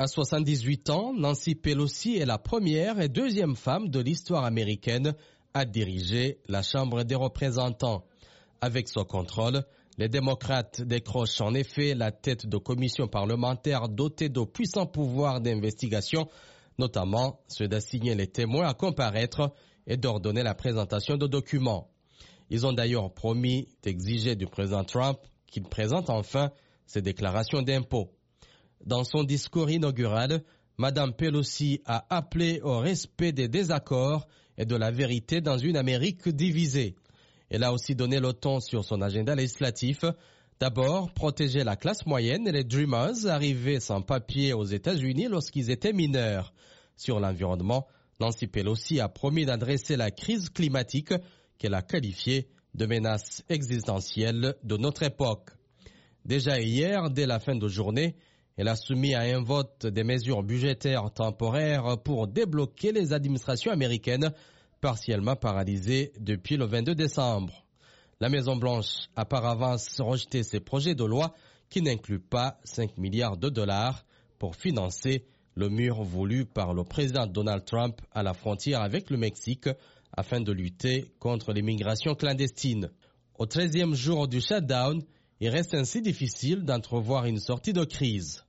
À 78 ans, Nancy Pelosi est la première et deuxième femme de l'histoire américaine à diriger la Chambre des représentants. Avec son contrôle, les démocrates décrochent en effet la tête de commissions parlementaires dotées de puissants pouvoirs d'investigation, notamment ceux d'assigner les témoins à comparaître et d'ordonner la présentation de documents. Ils ont d'ailleurs promis d'exiger du président Trump qu'il présente enfin ses déclarations d'impôts. Dans son discours inaugural, Madame Pelosi a appelé au respect des désaccords et de la vérité dans une Amérique divisée. Elle a aussi donné le ton sur son agenda législatif. D'abord, protéger la classe moyenne et les Dreamers arrivés sans papier aux États-Unis lorsqu'ils étaient mineurs. Sur l'environnement, Nancy Pelosi a promis d'adresser la crise climatique qu'elle a qualifiée de menace existentielle de notre époque. Déjà hier, dès la fin de journée, elle a soumis à un vote des mesures budgétaires temporaires pour débloquer les administrations américaines partiellement paralysées depuis le 22 décembre. La Maison-Blanche a par avance rejeté ces projets de loi qui n'incluent pas 5 milliards de dollars pour financer le mur voulu par le président Donald Trump à la frontière avec le Mexique afin de lutter contre l'immigration clandestine. Au 13e jour du shutdown, il reste ainsi difficile d'entrevoir une sortie de crise.